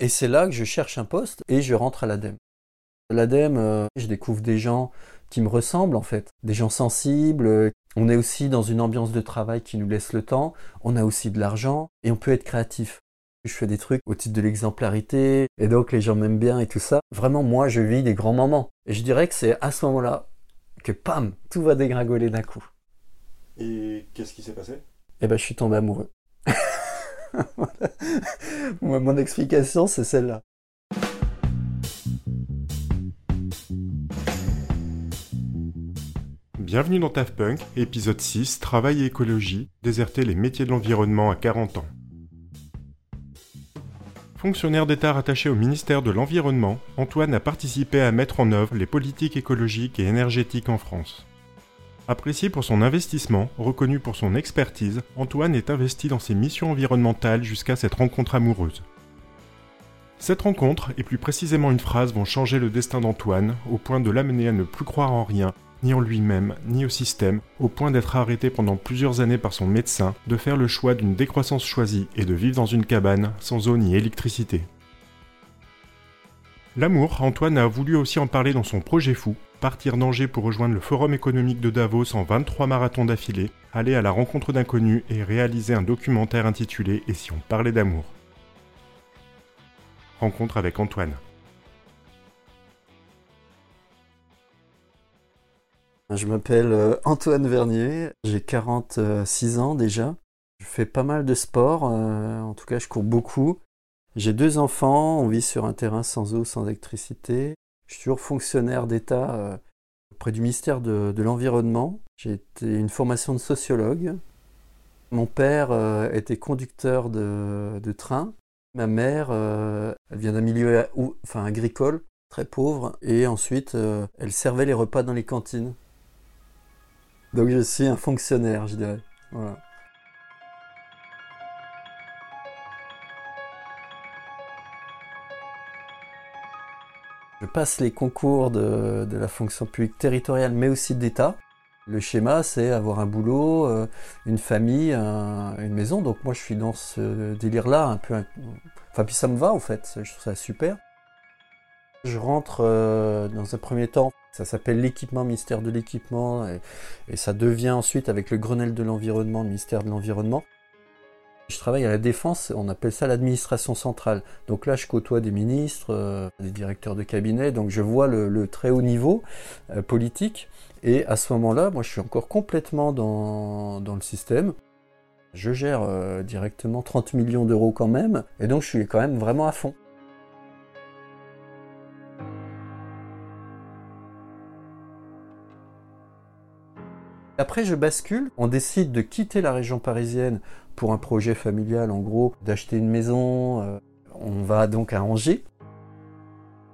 Et c'est là que je cherche un poste et je rentre à l'ADEME. L'ADEME, euh, je découvre des gens qui me ressemblent en fait, des gens sensibles. On est aussi dans une ambiance de travail qui nous laisse le temps. On a aussi de l'argent et on peut être créatif. Je fais des trucs au titre de l'exemplarité et donc les gens m'aiment bien et tout ça. Vraiment, moi, je vis des grands moments. Et je dirais que c'est à ce moment-là que, pam, tout va dégringoler d'un coup. Et qu'est-ce qui s'est passé? Eh ben, je suis tombé amoureux. Mon explication, c'est celle-là. Bienvenue dans TAF Punk, épisode 6, Travail et écologie, déserter les métiers de l'environnement à 40 ans. Fonctionnaire d'État rattaché au ministère de l'Environnement, Antoine a participé à mettre en œuvre les politiques écologiques et énergétiques en France. Apprécié pour son investissement, reconnu pour son expertise, Antoine est investi dans ses missions environnementales jusqu'à cette rencontre amoureuse. Cette rencontre, et plus précisément une phrase, vont changer le destin d'Antoine, au point de l'amener à ne plus croire en rien, ni en lui-même, ni au système, au point d'être arrêté pendant plusieurs années par son médecin, de faire le choix d'une décroissance choisie et de vivre dans une cabane, sans eau ni électricité. L'amour, Antoine a voulu aussi en parler dans son projet fou, partir d'Angers pour rejoindre le Forum économique de Davos en 23 marathons d'affilée, aller à la rencontre d'inconnus et réaliser un documentaire intitulé Et si on parlait d'amour? Rencontre avec Antoine. Je m'appelle euh, Antoine Vernier, j'ai 46 ans déjà. Je fais pas mal de sport, euh, en tout cas je cours beaucoup. J'ai deux enfants, on vit sur un terrain sans eau, sans électricité. Je suis toujours fonctionnaire d'État euh, auprès du ministère de, l'Environnement. J'ai été une formation de sociologue. Mon père euh, était conducteur de, train. Ma mère, euh, elle vient d'un milieu enfin, agricole, très pauvre. Et ensuite, elle servait les repas dans les cantines. Donc je suis un fonctionnaire, je dirais. Voilà. Je passe les concours de, la fonction publique territoriale, mais aussi d'État. Le schéma, c'est avoir un boulot, euh, une famille, une maison. Donc moi, je suis dans ce délire-là, un peu. Enfin, puis ça me va, en fait. Je trouve ça super. Je rentre euh, dans un premier temps, ça s'appelle l'équipement, ministère de l'équipement, et, ça devient ensuite, avec le Grenelle de l'environnement, le ministère de l'environnement. Je travaille à la défense, on appelle ça l'administration centrale. Donc là, je côtoie des ministres, euh, des directeurs de cabinet, donc je vois le, très haut niveau euh, politique. Et à ce moment-là, moi, je suis encore complètement dans, le système. Je gère euh, directement 30 millions d'euros quand même, et donc je suis quand même vraiment à fond. Après, je bascule. On décide de quitter la région parisienne pour un projet familial, en gros, d'acheter une maison. Euh, on va donc à Angers.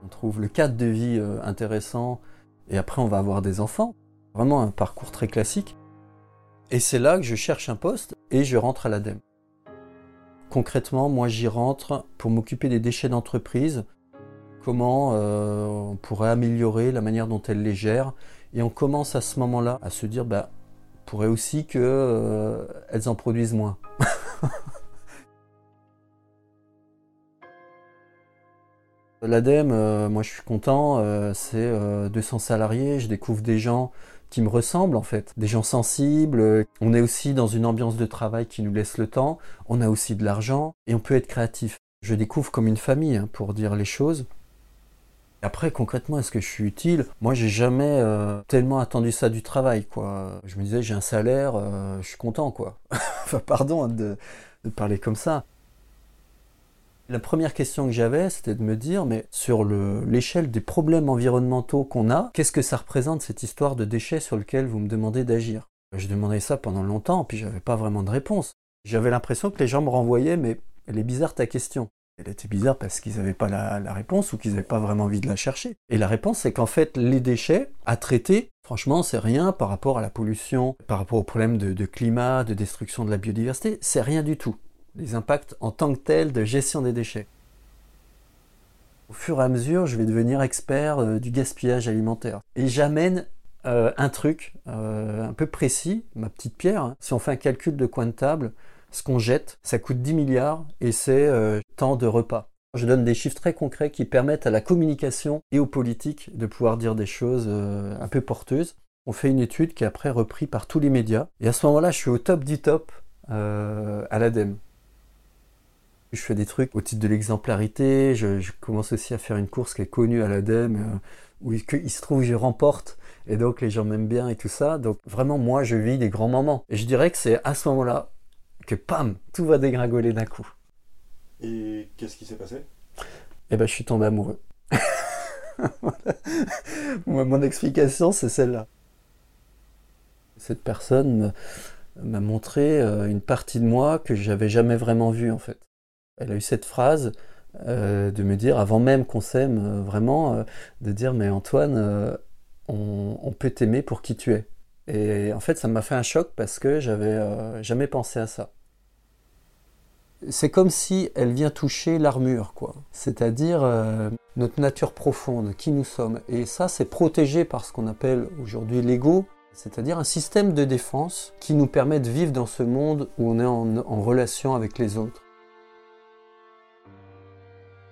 On trouve le cadre de vie euh, intéressant. Et après, on va avoir des enfants. Vraiment un parcours très classique. Et c'est là que je cherche un poste et je rentre à l'ADEME. Concrètement, moi, j'y rentre pour m'occuper des déchets d'entreprise. Comment euh, on pourrait améliorer la manière dont elle les gère et on commence à ce moment-là à se dire, bah, pourrait aussi qu'elles euh, en produisent moins. L'ADEME, euh, moi je suis content, euh, c'est 200 salariés, je découvre des gens qui me ressemblent en fait, des gens sensibles, on est aussi dans une ambiance de travail qui nous laisse le temps, on a aussi de l'argent et on peut être créatif. Je découvre comme une famille, hein, pour dire les choses. Après, concrètement, est-ce que je suis utile? Moi, j'ai jamais euh, tellement attendu ça du travail, quoi. Je me disais, j'ai un salaire, euh, je suis content, quoi. pardon de, parler comme ça. La première question que j'avais, c'était de me dire, mais sur l'échelle des problèmes environnementaux qu'on a, qu'est-ce que ça représente cette histoire de déchets sur lequel vous me demandez d'agir? Je demandais ça pendant longtemps, puis j'avais pas vraiment de réponse. J'avais l'impression que les gens me renvoyaient, mais elle est bizarre ta question. Elle était bizarre parce qu'ils n'avaient pas la, réponse ou qu'ils n'avaient pas vraiment envie de la chercher. Et la réponse, c'est qu'en fait, les déchets à traiter, franchement, c'est rien par rapport à la pollution, par rapport aux problèmes de, climat, de destruction de la biodiversité, c'est rien du tout. Les impacts en tant que tels de gestion des déchets. Au fur et à mesure, je vais devenir expert euh, du gaspillage alimentaire. Et j'amène euh, un truc euh, un peu précis, ma petite pierre. Hein. Si on fait un calcul de coin de table, ce qu'on jette, ça coûte 10 milliards et c'est euh, tant de repas. Je donne des chiffres très concrets qui permettent à la communication et aux politiques de pouvoir dire des choses euh, un peu porteuses. On fait une étude qui est après reprise par tous les médias. Et à ce moment-là, je suis au top du top euh, à l'ADEME. Je fais des trucs au titre de l'exemplarité. Je, commence aussi à faire une course qui est connue à l'ADEME, où il, se trouve que je remporte. Et donc les gens m'aiment bien et tout ça. Donc vraiment, moi, je vis des grands moments. Et je dirais que c'est à ce moment-là que, pam, tout va dégringoler d'un coup. Et qu'est-ce qui s'est passé? Eh ben, je suis tombé amoureux. Mon explication, c'est celle-là. Cette personne m'a montré euh, une partie de moi que j'avais jamais vraiment vue en fait. Elle a eu cette phrase euh, de me dire, avant même qu'on s'aime euh, vraiment, de dire mais Antoine, on, on, peut t'aimer pour qui tu es. Et en fait, ça m'a fait un choc parce que j'avais jamais pensé à ça c'est comme si elle vient toucher l'armure, quoi. C'est-à-dire euh, notre nature profonde, qui nous sommes. Et ça, c'est protégé par ce qu'on appelle aujourd'hui l'ego, c'est-à-dire un système de défense qui nous permet de vivre dans ce monde où on est en, relation avec les autres.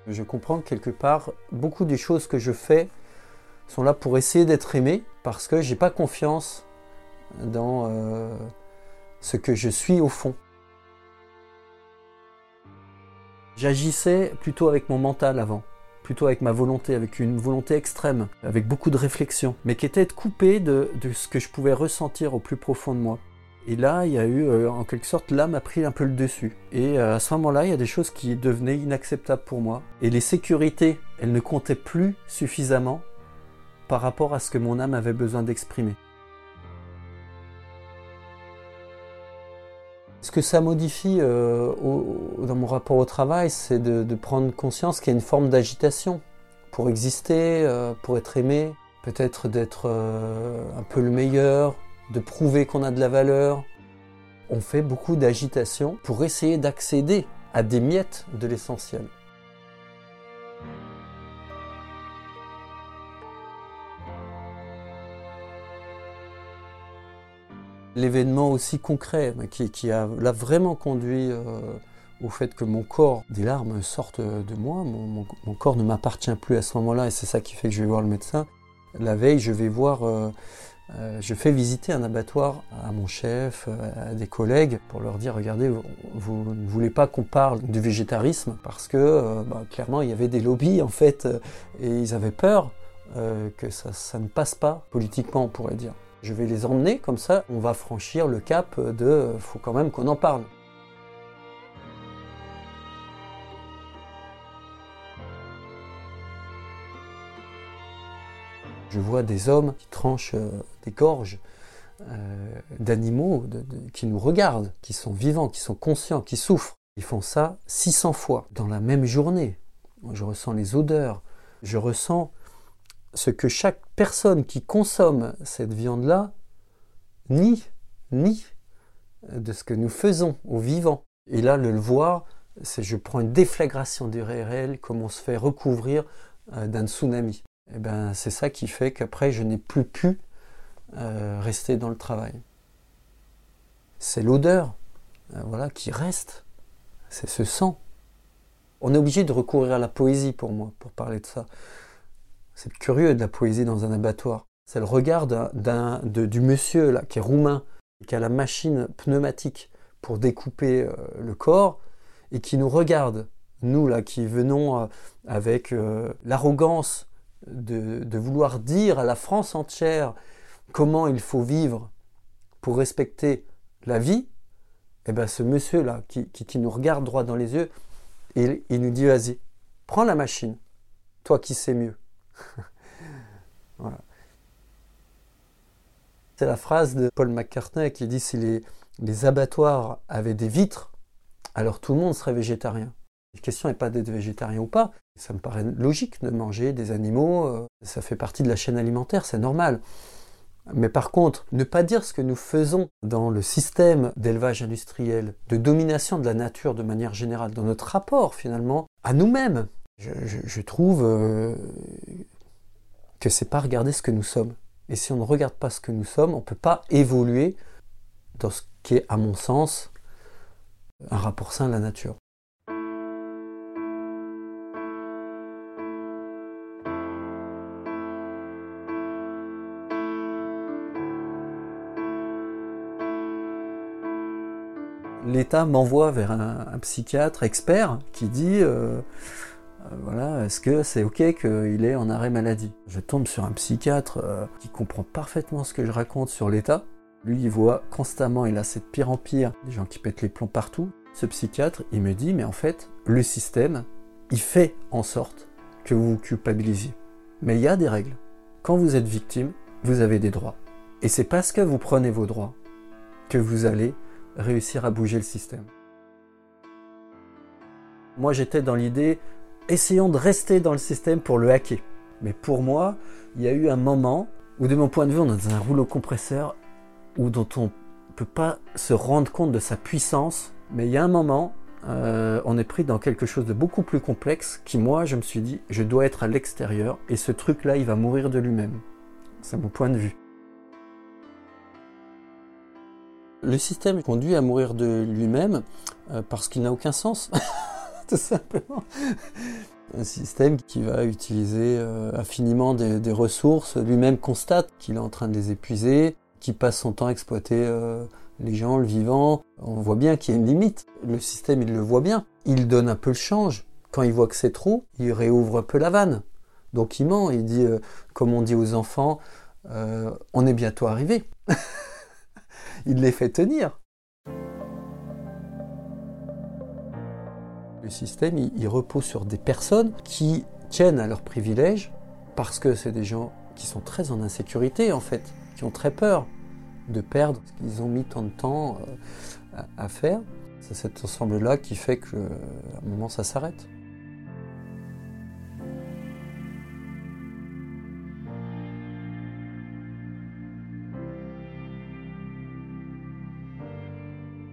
Je comprends que quelque part, beaucoup des choses que je fais sont là pour essayer d'être aimé, parce que j'ai pas confiance dans euh, ce que je suis au fond. J'agissais plutôt avec mon mental avant, plutôt avec ma volonté, avec une volonté extrême, avec beaucoup de réflexion, mais qui était coupée de, de ce que je pouvais ressentir au plus profond de moi. Et là, il y a eu, euh, en quelque sorte, l'âme a pris un peu le dessus. Et euh, à ce moment-là, il y a des choses qui devenaient inacceptables pour moi. Et les sécurités, elles ne comptaient plus suffisamment par rapport à ce que mon âme avait besoin d'exprimer. Ce que ça modifie euh, dans mon rapport au travail, c'est de, prendre conscience qu'il y a une forme d'agitation pour exister, euh, pour être aimé, peut-être d'être euh, un peu le meilleur, de prouver qu'on a de la valeur. On fait beaucoup d'agitation pour essayer d'accéder à des miettes de l'essentiel. L'événement aussi concret qui, a l'a vraiment conduit euh, au fait que mon corps, des larmes sortent de moi, mon, corps ne m'appartient plus à ce moment-là et c'est ça qui fait que je vais voir le médecin. La veille, je vais voir, euh, euh, je fais visiter un abattoir à mon chef, à des collègues pour leur dire regardez, vous, ne voulez pas qu'on parle du végétarisme parce que bah, clairement il y avait des lobbies en fait et ils avaient peur que ça ne passe pas politiquement, on pourrait dire. Je vais les emmener comme ça, on va franchir le cap de faut quand même qu'on en parle. Je vois des hommes qui tranchent euh, des gorges euh, d'animaux qui nous regardent, qui sont vivants, qui sont conscients, qui souffrent. Ils font ça 600 fois dans la même journée. Je ressens les odeurs, je ressens ce que chaque personne qui consomme cette viande-là nie, nie de ce que nous faisons aux vivants. Et là, le, voir, c'est je prends une déflagration du réel, comme on se fait recouvrir euh, d'un tsunami. Et eh ben, c'est ça qui fait qu'après, je n'ai plus pu euh, rester dans le travail. C'est l'odeur, euh, voilà, qui reste. C'est ce sang. On est obligé de recourir à la poésie pour moi, pour parler de ça. C'est curieux de la poésie dans un abattoir. C'est le regard du monsieur là, qui est roumain, qui a la machine pneumatique pour découper euh, le corps, et qui nous regarde, nous là, qui venons euh, avec euh, l'arrogance de, vouloir dire à la France entière comment il faut vivre pour respecter la vie, et eh bien ce monsieur là, qui, nous regarde droit dans les yeux, il nous dit vas-y, prends la machine, toi qui sais mieux. C'est la phrase de Paul McCartney qui dit si les, abattoirs avaient des vitres, alors tout le monde serait végétarien. La question n'est pas d'être végétarien ou pas. Ça me paraît logique de manger des animaux. Euh, ça fait partie de la chaîne alimentaire, c'est normal. Mais par contre, ne pas dire ce que nous faisons dans le système d'élevage industriel, de domination de la nature de manière générale, dans notre rapport finalement à nous-mêmes, je, trouve euh, que c'est pas regarder ce que nous sommes. Et si on ne regarde pas ce que nous sommes, on ne peut pas évoluer dans ce qui est, à mon sens, un rapport sain à la nature. l'État m'envoie vers un, psychiatre expert qui dit euh, voilà, est-ce que c'est ok qu'il est en arrêt maladie? Je tombe sur un psychiatre qui comprend parfaitement ce que je raconte sur l'État. Lui, il voit constamment, il a cette pire en pire, des gens qui pètent les plombs partout. Ce psychiatre, il me dit, mais en fait, le système, il fait en sorte que vous vous culpabilisiez. Mais il y a des règles. Quand vous êtes victime, vous avez des droits. Et c'est parce que vous prenez vos droits que vous allez réussir à bouger le système. Moi, j'étais dans l'idée, essayons de rester dans le système pour le hacker. Mais pour moi, il y a eu un moment où, de mon point de vue, on est dans un rouleau compresseur ou dont on ne peut pas se rendre compte de sa puissance. Mais il y a un moment, euh, on est pris dans quelque chose de beaucoup plus complexe qui, moi, je me suis dit, je dois être à l'extérieur et ce truc-là, il va mourir de lui-même. C'est mon point de vue. Le système conduit à mourir de lui-même euh, parce qu'il n'a aucun sens, simplement. Un système qui va utiliser euh, infiniment des ressources, lui-même constate qu'il est en train de les épuiser, qui passe son temps à exploiter euh, les gens, le vivant. On voit bien qu'il y a une limite. Le système, il le voit bien. Il donne un peu le change. Quand il voit que c'est trop, il réouvre un peu la vanne. Donc il ment, il dit, euh, comme on dit aux enfants, on est bientôt arrivé. il les fait tenir. Le système, il repose sur des personnes qui tiennent à leurs privilèges parce que c'est des gens qui sont très en insécurité en fait ont très peur de perdre ce qu'ils ont mis tant de temps euh, à, faire. C'est cet ensemble-là qui fait qu'à un moment ça s'arrête.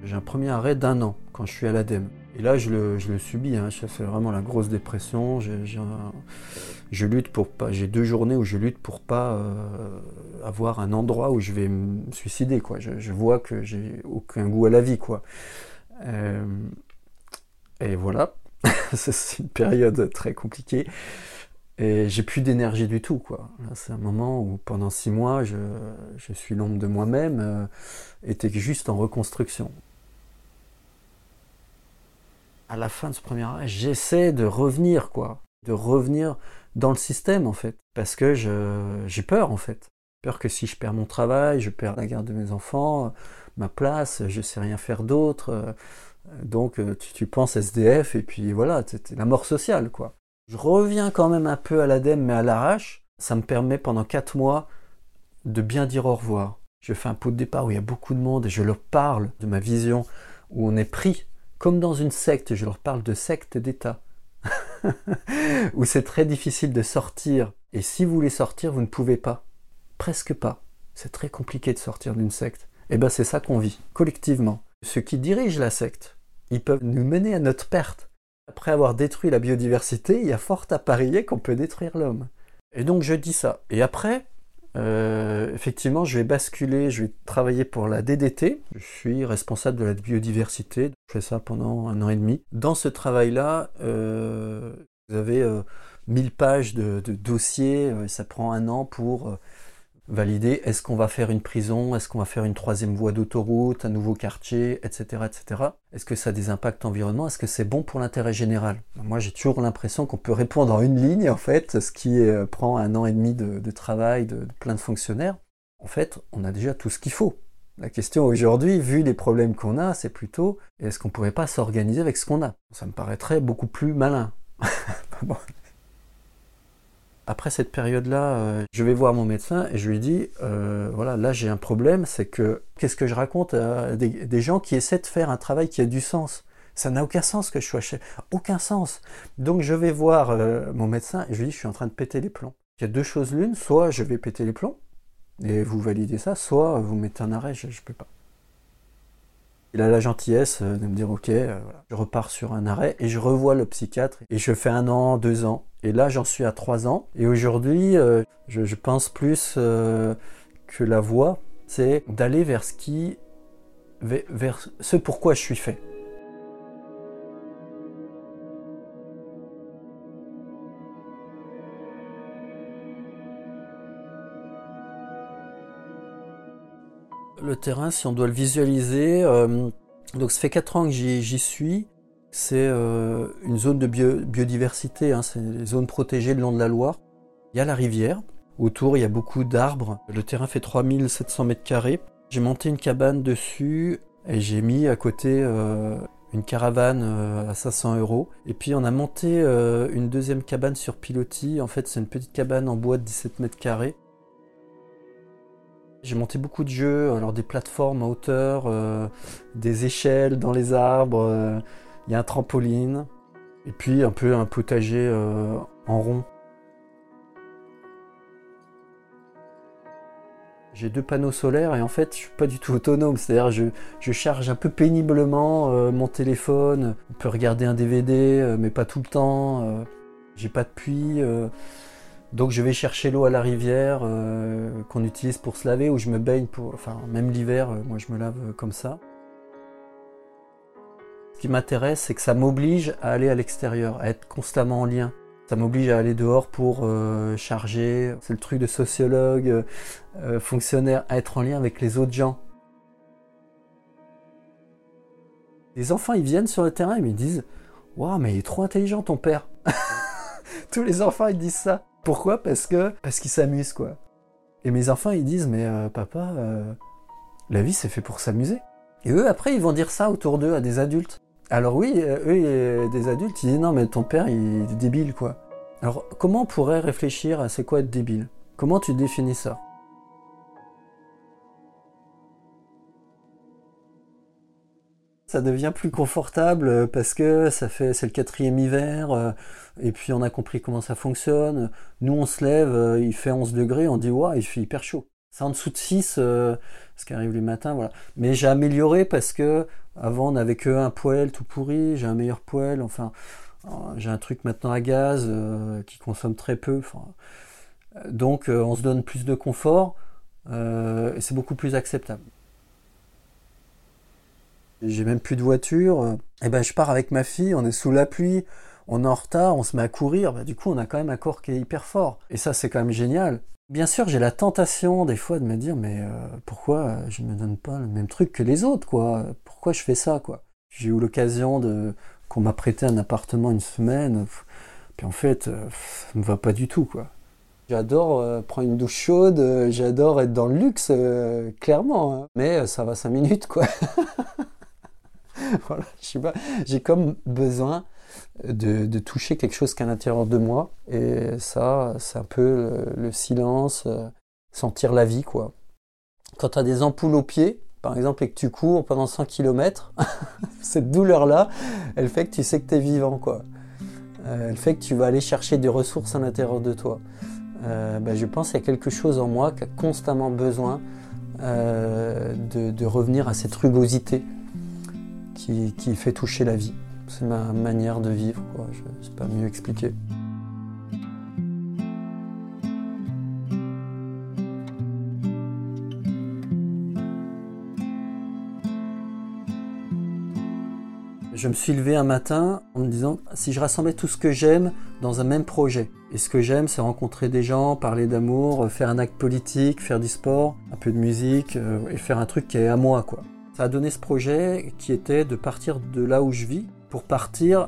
J'ai un premier arrêt d'un an quand je suis à l'ADEME. Et là, je le, je le subis. Hein. Je fais vraiment la grosse dépression. je lutte pour pas. J'ai deux journées où je lutte pour pas euh, avoir un endroit où je vais me suicider. Quoi. Je, vois que j'ai aucun goût à la vie. Quoi. Euh, et voilà. c'est une période très compliquée. Et j'ai plus d'énergie du tout. C'est un moment où pendant six mois, je, je suis l'ombre de moi-même, euh, était juste en reconstruction à la fin de ce premier arrêt, j'essaie de revenir, quoi. De revenir dans le système, en fait. Parce que j'ai peur, en fait. Peur que si je perds mon travail, je perds la garde de mes enfants, ma place, je sais rien faire d'autre. Donc tu, penses SDF et puis voilà, c'est la mort sociale, quoi. Je reviens quand même un peu à l'ADEME, mais à l'arrache. Ça me permet pendant quatre mois de bien dire au revoir. Je fais un pot de départ où il y a beaucoup de monde et je leur parle de ma vision, où on est pris comme dans une secte, je leur parle de secte d'État, où c'est très difficile de sortir. Et si vous voulez sortir, vous ne pouvez pas. Presque pas. C'est très compliqué de sortir d'une secte. Et eh bien c'est ça qu'on vit, collectivement. Ceux qui dirigent la secte, ils peuvent nous mener à notre perte. Après avoir détruit la biodiversité, il y a fort à parier qu'on peut détruire l'homme. Et donc je dis ça. Et après, euh, effectivement, je vais basculer, je vais travailler pour la DDT. Je suis responsable de la biodiversité. Je fais ça pendant un an et demi. Dans ce travail-là, euh, vous avez 1000 euh, pages de, de dossiers. ça prend un an pour valider est-ce qu'on va faire une prison, est-ce qu'on va faire une troisième voie d'autoroute, un nouveau quartier, etc. etc. Est-ce que ça a des impacts environnement Est-ce que c'est bon pour l'intérêt général? Moi j'ai toujours l'impression qu'on peut répondre en une ligne en fait, ce qui euh, prend un an et demi de, travail de, plein de fonctionnaires. En fait, on a déjà tout ce qu'il faut. La question aujourd'hui, vu les problèmes qu'on a, c'est plutôt est-ce qu'on pourrait pas s'organiser avec ce qu'on a? Ça me paraîtrait beaucoup plus malin. après cette période-là, euh, je vais voir mon médecin et je lui dis, euh, voilà, là j'ai un problème, c'est que qu'est-ce que je raconte à des, gens qui essaient de faire un travail qui a du sens? Ça n'a aucun sens que je sois chef, aucun sens. Donc je vais voir euh, mon médecin et je lui dis, je suis en train de péter les plombs. Il y a deux choses l'une, soit je vais péter les plombs et vous validez ça, soit vous mettez un arrêt, je ne peux pas. Il a la gentillesse de me dire ok, je repars sur un arrêt et je revois le psychiatre et je fais un an, deux ans et là, j'en suis à trois ans. Et aujourd'hui, euh, je, pense plus euh, que la voie, c'est d'aller vers ce qui, vers ce pourquoi je suis fait. Le terrain, si on doit le visualiser, euh, Donc ça fait 4 ans que j'y suis. C'est euh, une zone de biodiversité, hein, c'est une zone protégée le long de la Loire. Il y a la rivière, autour il y a beaucoup d'arbres. Le terrain fait 3700 mètres carrés. J'ai monté une cabane dessus et j'ai mis à côté euh, une caravane à 500 euros. Et puis on a monté une deuxième cabane sur pilotis. En fait c'est une petite cabane en bois de 17 mètres carrés. J'ai monté beaucoup de jeux, alors des plateformes à hauteur, des échelles dans les arbres il y a un trampoline, et puis un peu un potager euh, en rond. J'ai deux panneaux solaires et en fait je suis pas du tout autonome, c'est-à-dire je, je charge un peu péniblement euh, mon téléphone, on peut regarder un DVD euh, mais pas tout le temps, j'ai pas de puits, donc je vais chercher l'eau à la rivière qu'on utilise pour se laver ou je me baigne pour, enfin même l'hiver, moi je me lave comme ça. Ce qui m'intéresse, c'est que ça m'oblige à aller à l'extérieur, à être constamment en lien. Ça m'oblige à aller dehors pour euh, charger. C'est le truc de sociologue, euh, euh, fonctionnaire, à être en lien avec les autres gens. Les enfants, ils viennent sur le terrain et me disent Waouh, mais il est trop intelligent ton père. Tous les enfants, ils disent ça. Pourquoi? Parce que parce qu'ils s'amusent, quoi. Et mes enfants, ils disent Mais papa, la vie, c'est fait pour s'amuser. Et eux, après, ils vont dire ça autour d'eux à des adultes. Alors oui, euh, eux, des adultes, ils disent non mais ton père il est débile quoi. Alors comment on pourrait réfléchir à c'est quoi être débile? Comment tu définis ça? Ça devient plus confortable euh, parce que ça fait c'est le quatrième hiver euh, et puis on a compris comment ça fonctionne. Nous on se lève, il fait 11 degrés, on dit waouh il fait hyper chaud. C'est en dessous de 6, ce qui arrive les matins, voilà. Mais j'ai amélioré parce que avant, on n'avait qu'un poêle tout pourri, j'ai un meilleur poêle, enfin, euh, j'ai un truc maintenant à gaz euh, qui consomme très peu. donc, euh, on se donne plus de confort et c'est beaucoup plus acceptable. J'ai même plus de voiture. Et eh ben, je pars avec ma fille, on est sous la pluie, on est en retard, on se met à courir. Bah, du coup, on a quand même un corps qui est hyper fort. Et ça, c'est quand même génial. Bien sûr, j'ai la tentation des fois de me dire, mais pourquoi je ne me donne pas le même truc que les autres, quoi? Pourquoi je fais ça quoi? J'ai eu l'occasion qu'on m'a prêté un appartement une semaine, puis en fait, euh, ça me va pas du tout quoi. J'adore euh, prendre une douche chaude, euh, j'adore être dans le luxe, clairement, hein. mais ça va cinq minutes quoi. j'ai comme besoin de, toucher quelque chose qu'à l'intérieur de moi, et ça, c'est un peu le, le silence, sentir la vie quoi. Quand tu as des ampoules aux pieds, par exemple, et que tu cours pendant 100 km, cette douleur-là, elle fait que tu sais que tu es vivant, quoi. Euh, elle fait que tu vas aller chercher des ressources à l'intérieur de toi. Euh, ben, je pense qu'il y a quelque chose en moi qui a constamment besoin euh, de, revenir à cette rugosité qui, fait toucher la vie. C'est ma manière de vivre, je ne sais pas mieux expliquer. Je me suis levé un matin en me disant si je rassemblais tout ce que j'aime dans un même projet. Et ce que j'aime, c'est rencontrer des gens, parler d'amour, euh, faire un acte politique, faire du sport, un peu de musique euh, et faire un truc qui est à moi, quoi. Ça a donné ce projet qui était de partir de là où je vis pour partir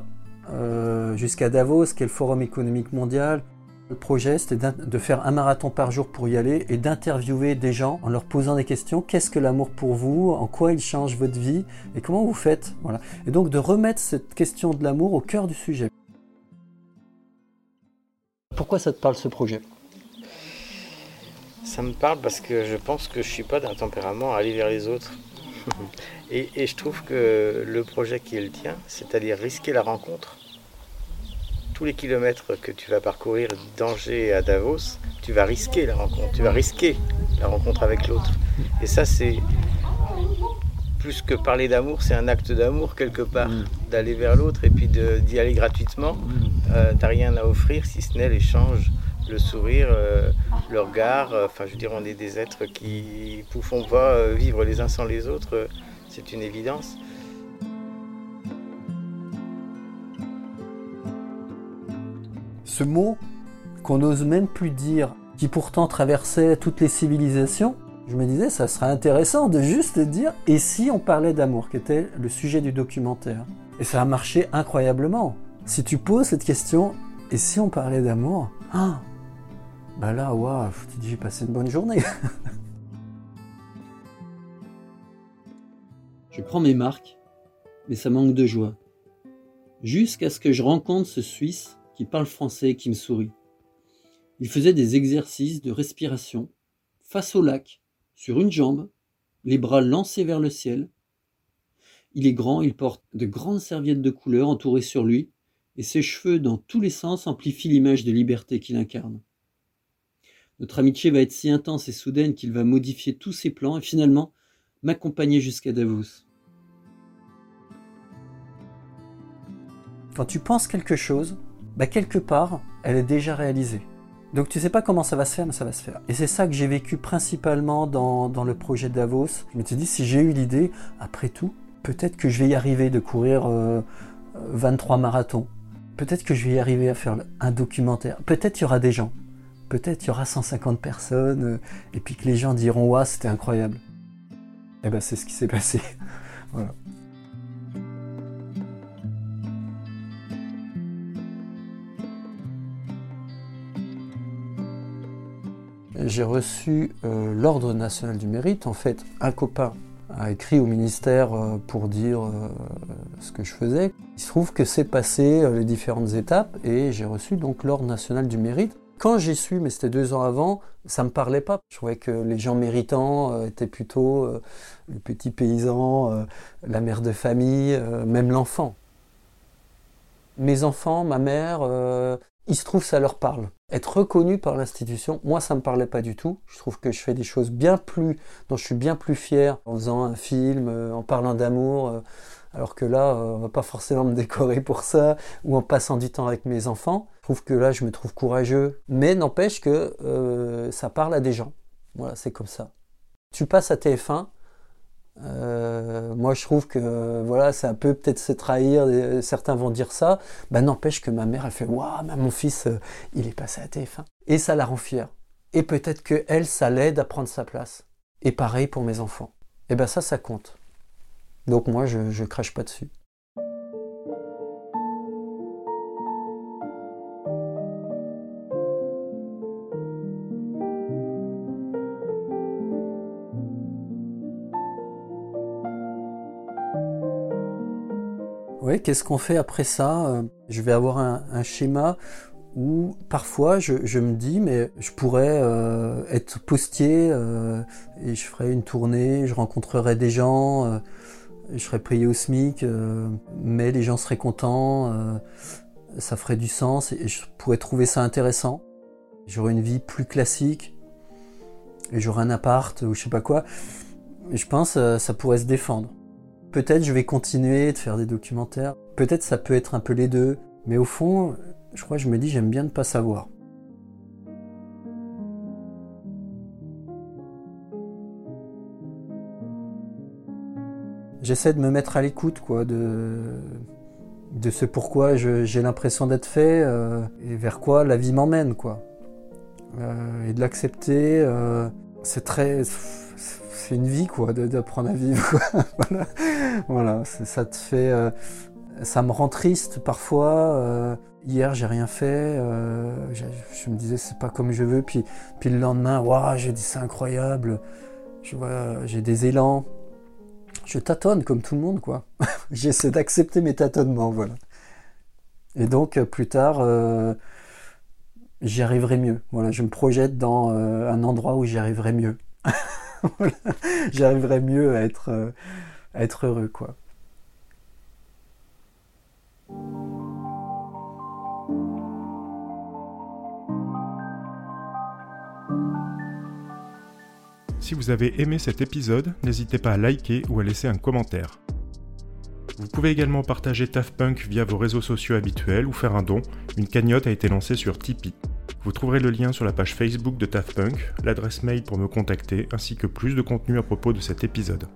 euh, jusqu'à Davos, qui est le Forum économique mondial, le projet, c'était de faire un marathon par jour pour y aller et d'interviewer des gens en leur posant des questions. Qu'est-ce que l'amour pour vous? En quoi il change votre vie? Et comment vous faites? Voilà. Et donc de remettre cette question de l'amour au cœur du sujet. Pourquoi ça te parle ce projet? Ça me parle parce que je pense que je suis pas d'un tempérament à aller vers les autres. et, et je trouve que le projet qui est le tien, c'est-à-dire risquer la rencontre, tous les kilomètres que tu vas parcourir d'Angers à Davos, tu vas risquer la rencontre, tu vas risquer la rencontre avec l'autre. Et ça, c'est plus que parler d'amour, c'est un acte d'amour quelque part, mm. d'aller vers l'autre et puis d'y aller gratuitement. Mm. Euh, t'as rien à offrir si ce n'est l'échange, le sourire, euh, le regard. Euh, enfin, je veux dire, on est des êtres qui ne pouvons pas vivre les uns sans les autres, c'est une évidence. Ce mot qu'on n'ose même plus dire, qui pourtant traversait toutes les civilisations, Je me disais, ça serait intéressant de juste dire, et si on parlait d'amour, qui était le sujet du documentaire Et ça a marché incroyablement. Si tu poses cette question, et si on parlait d'amour ah, Bah là, waouh, tu dis, j'ai passé une bonne journée. je prends mes marques, mais ça manque de joie. Jusqu'à ce que je rencontre ce Suisse qui parle français et qui me sourit. Il faisait des exercices de respiration face au lac, sur une jambe, les bras lancés vers le ciel. Il est grand, il porte de grandes serviettes de couleur entourées sur lui, et ses cheveux dans tous les sens amplifient l'image de liberté qu'il incarne. Notre amitié va être si intense et soudaine qu'il va modifier tous ses plans et finalement m'accompagner jusqu'à Davos. Quand tu penses quelque chose, bah quelque part, elle est déjà réalisée. Donc tu sais pas comment ça va se faire, mais ça va se faire. Et c'est ça que j'ai vécu principalement dans, le projet Davos. Je me suis dit, si j'ai eu l'idée, après tout, peut-être que je vais y arriver de courir 23 euh, marathons. Peut-être que je vais y arriver à faire un documentaire. Peut-être il y aura des gens. Peut-être il y aura 150 personnes. Euh, et puis que les gens diront, waouh, c'était incroyable. Et eh ben c'est ce qui s'est passé. voilà. j'ai reçu euh, l'Ordre national du mérite. En fait, un copain a écrit au ministère euh, pour dire ce que je faisais. Il se trouve que c'est passé les différentes étapes et j'ai reçu donc l'Ordre national du mérite. Quand j'ai su, mais c'était deux ans avant, ça me parlait pas. Je trouvais que les gens méritants étaient plutôt le petit paysan, la mère de famille, même l'enfant. Mes enfants, ma mère, il se trouve ça leur parle. Être reconnu par l'institution, moi ça me parlait pas du tout. Je trouve que je fais des choses bien plus, dont je suis bien plus fier en faisant un film, euh, en parlant d'amour, euh, alors que là, euh, on va pas forcément me décorer pour ça, ou en passant du temps avec mes enfants. Que là, je me trouve courageux, mais n'empêche que ça parle à des gens. Voilà, c'est comme ça. Tu passes à TF1, euh, moi, je trouve que voilà, ça peut peut-être se trahir. Certains vont dire ça. Ben, n'empêche que ma mère, elle fait waouh, mon fils, euh, il est passé à TF1. Et ça la rend fière. Et peut-être que elle, ça l'aide à prendre sa place. Et pareil pour mes enfants. Et ben ça, ça compte. Donc moi, je crache pas dessus. Qu'est-ce qu'on fait après ça euh, Je vais avoir un, schéma où parfois je, me dis mais je pourrais euh, être postier euh, et je ferais une tournée, je rencontrerais des gens, je serais payé au SMIC, mais les gens seraient contents, ça ferait du sens et je pourrais trouver ça intéressant. J'aurais une vie plus classique et j'aurais un appart ou je sais pas quoi. je pense ça pourrait se défendre. Peut-être je vais continuer de faire des documentaires. Peut-être ça peut être un peu les deux. Mais au fond, je crois que je me dis j'aime bien ne pas savoir. J'essaie de me mettre à l'écoute quoi, de, de ce pourquoi j'ai l'impression d'être fait euh, et vers quoi la vie m'emmène. quoi. Euh, et de l'accepter, euh, c'est très c'est une vie quoi d'apprendre à vivre voilà, voilà ça te fait euh, ça me rend triste parfois euh, hier j'ai rien fait euh, je me disais c'est pas comme je veux puis puis le lendemain waouh j'ai dit c'est incroyable. J'ai des élans. Je tâtonne comme tout le monde quoi. J'essaie d'accepter mes tâtonnements voilà. Et donc plus tard j'y arriverai mieux voilà je me projette dans un endroit où j'y arriverai mieux j'arriverai mieux à être, euh, à être heureux, quoi. Si vous avez aimé cet épisode, n'hésitez pas à liker ou à laisser un commentaire. Vous pouvez également partager TAFPunk via vos réseaux sociaux habituels ou faire un don. Une cagnotte a été lancée sur Tipeee. Vous trouverez le lien sur la page Facebook de TAFPunk, l'adresse mail pour me contacter, ainsi que plus de contenu à propos de cet épisode.